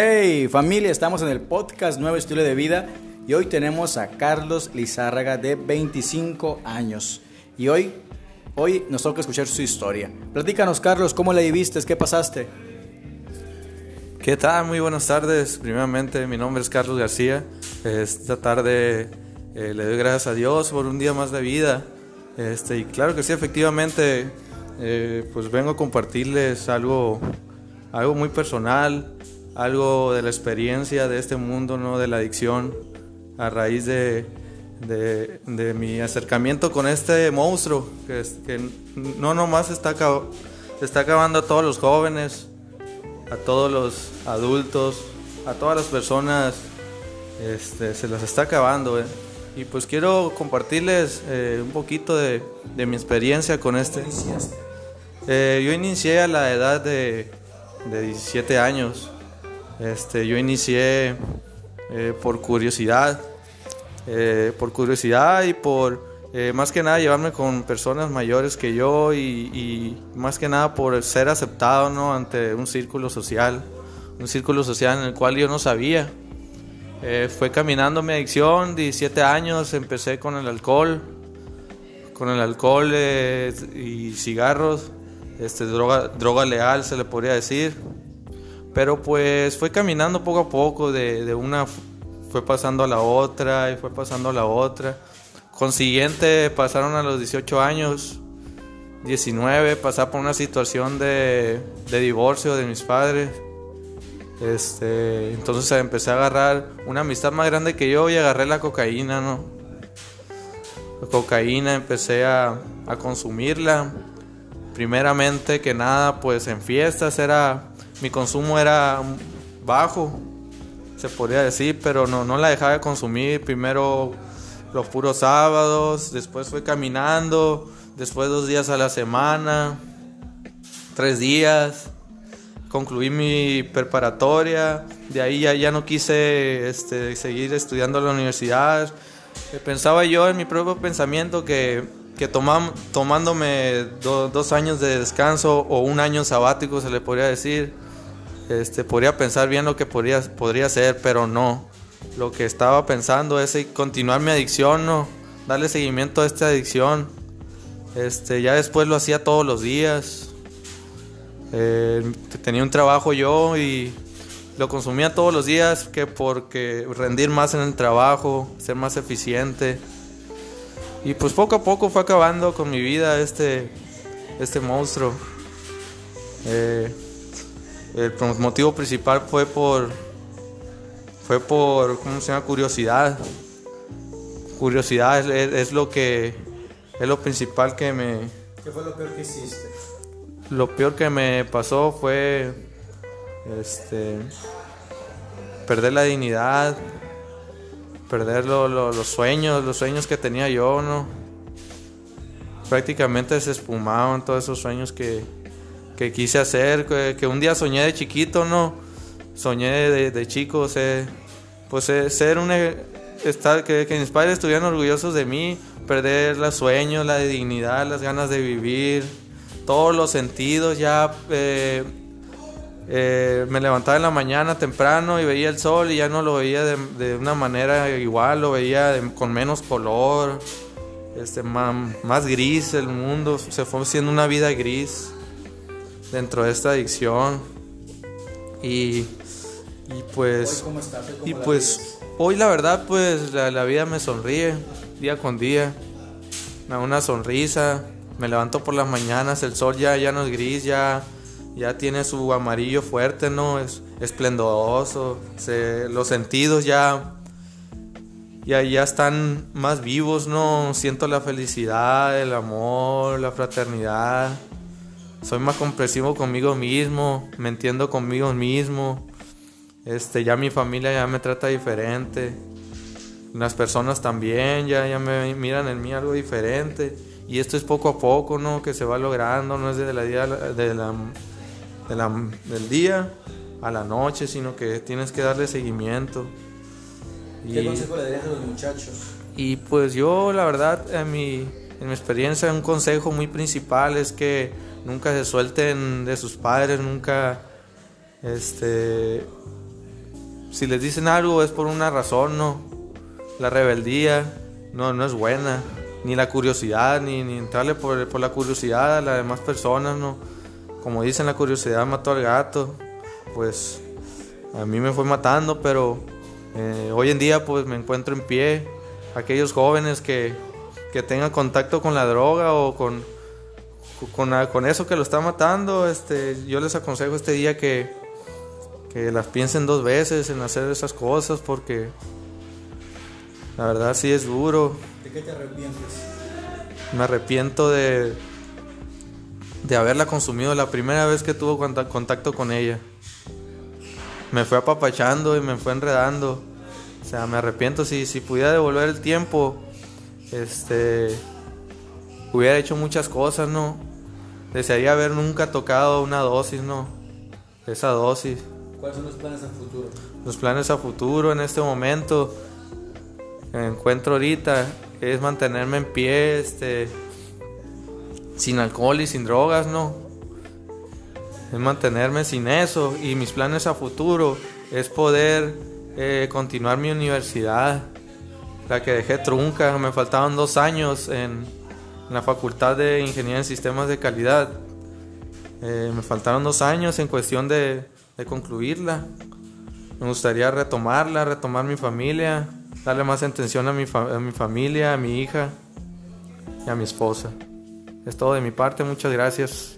Hey familia, estamos en el podcast Nuevo Estilo de Vida y hoy tenemos a Carlos Lizárraga de 25 años. Y hoy, hoy nos toca escuchar su historia. Platícanos Carlos, ¿cómo la viviste? ¿Qué pasaste? ¿Qué tal? Muy buenas tardes. Primeramente, mi nombre es Carlos García. Esta tarde eh, le doy gracias a Dios por un día más de vida. Este, y claro que sí, efectivamente, eh, pues vengo a compartirles algo, algo muy personal, algo de la experiencia de este mundo, ¿no? de la adicción, a raíz de, de, mi acercamiento con este monstruo que, que no nomás está, está acabando a todos los jóvenes, a todos los adultos, a todas las personas, este, se las está acabando. ¿eh? Y pues quiero compartirles eh, un poquito de, de, mi experiencia con este. Eh, yo inicié a la edad de, de 17 años. Este, yo inicié eh, por curiosidad, eh, por curiosidad y por eh, más que nada llevarme con personas mayores que yo y, y, más que nada por ser aceptado ¿no? ante un círculo social, un círculo social en el cual yo no sabía. fue caminando mi adicción, 17 años, empecé con el alcohol, con el alcohol y cigarros, este, droga, droga leal se le podría decir. Pero pues fue caminando poco a poco, de, una fue pasando a la otra y fue pasando a la otra. Consiguiente pasaron a los 18 años, 19, pasar por una situación de, de divorcio de mis padres. Este, entonces empecé a agarrar una amistad más grande que yo y agarré la cocaína, ¿no? La cocaína empecé a, a consumirla. Primeramente que nada, pues en fiestas era mi consumo era bajo, se podría decir, pero no, no la dejaba de consumir. Primero los puros sábados, después fue caminando, después dos días a la semana, tres días. Concluí mi preparatoria, de ahí ya, ya no quise este, seguir estudiando en la universidad. Pensaba yo en mi propio pensamiento que, que tomándome dos años de descanso o un año sabático, se le podría decir, este, podría pensar bien lo que podría, podría ser, pero no. Lo que estaba pensando es continuar mi adicción, no, darle seguimiento a esta adicción. Este, ya después lo hacía todos los días. Eh, tenía un trabajo yo y lo consumía todos los días que porque rendir más en el trabajo, ser más eficiente. Y pues poco a poco fue acabando con mi vida este, este monstruo. Eh, el motivo principal fue por fue por cómo se llama curiosidad. Curiosidad es, lo que es lo principal que me qué fue lo peor que hiciste lo peor que me pasó fue este perder la dignidad perder los sueños los sueños que tenía yo no prácticamente se esfumaban todos esos sueños que que quise hacer, que, un día soñé de chiquito, ¿no? Soñé de, chico, pues ser un... E, estar, que, mis padres estuvieran orgullosos de mí, perder los sueños, la dignidad, las ganas de vivir, todos los sentidos, ya eh, eh, me levantaba en la mañana temprano y veía el sol y ya no lo veía de, una manera igual, lo veía con menos color, este, más, más, gris el mundo, se fue haciendo una vida gris dentro de esta adicción. Y, y pues, y pues hoy la verdad pues la, vida me sonríe día con día. Me da una sonrisa, me levanto por las mañanas, el sol ya, ya no es gris, ya, ya tiene su amarillo fuerte, ¿no? Es esplendoroso, los sentidos ya, ya, ya están más vivos, ¿no? Siento la felicidad, el amor, la fraternidad soy más comprensivo conmigo mismo, me entiendo conmigo mismo. Este, ya mi familia ya me trata diferente. Las personas también ya, ya me miran en mí algo diferente. Y esto es poco a poco, ¿no? Que se va logrando, no es de la día, de la, de la, del día a la noche, sino que tienes que darle seguimiento. ¿Qué consejo le darías a los muchachos? Y pues yo, la verdad, en mi, en mi experiencia, un consejo muy principal es que nunca se suelten de sus padres, nunca este si les dicen algo es por una razón, ¿no? La rebeldía no, no es buena, ni la curiosidad, ni, ni entrarle por, por la curiosidad a las demás personas, ¿no? Como dicen, la curiosidad mató al gato, pues a mí me fue matando, pero eh, hoy en día pues me encuentro en pie. Aquellos jóvenes que, que tengan contacto con la droga o con, con, con, eso que lo está matando, este, yo les aconsejo este día que, que las piensen dos veces en hacer esas cosas porque la verdad sí es duro. ¿De qué te arrepientes? Me arrepiento de, de haberla consumido la primera vez que tuvo contacto con ella. Me fue apapachando y me fue enredando. O sea, me arrepiento si, si pudiera devolver el tiempo. Este hubiera hecho muchas cosas, ¿no? Desearía haber nunca tocado una dosis, ¿no? Esa dosis. ¿Cuáles son los planes a futuro? Los planes a futuro en este momento que encuentro ahorita es mantenerme en pie, este, sin alcohol y sin drogas, ¿no? Es mantenerme sin eso y mis planes a futuro es poder eh, continuar mi universidad, la que dejé trunca, me faltaban dos años en, la Facultad de Ingeniería en Sistemas de Calidad. Eh, me faltaron dos años en cuestión de, de concluirla. Me gustaría retomarla, retomar mi familia, darle más atención a mi, a mi familia, a mi hija y a mi esposa. Es todo de mi parte, muchas gracias.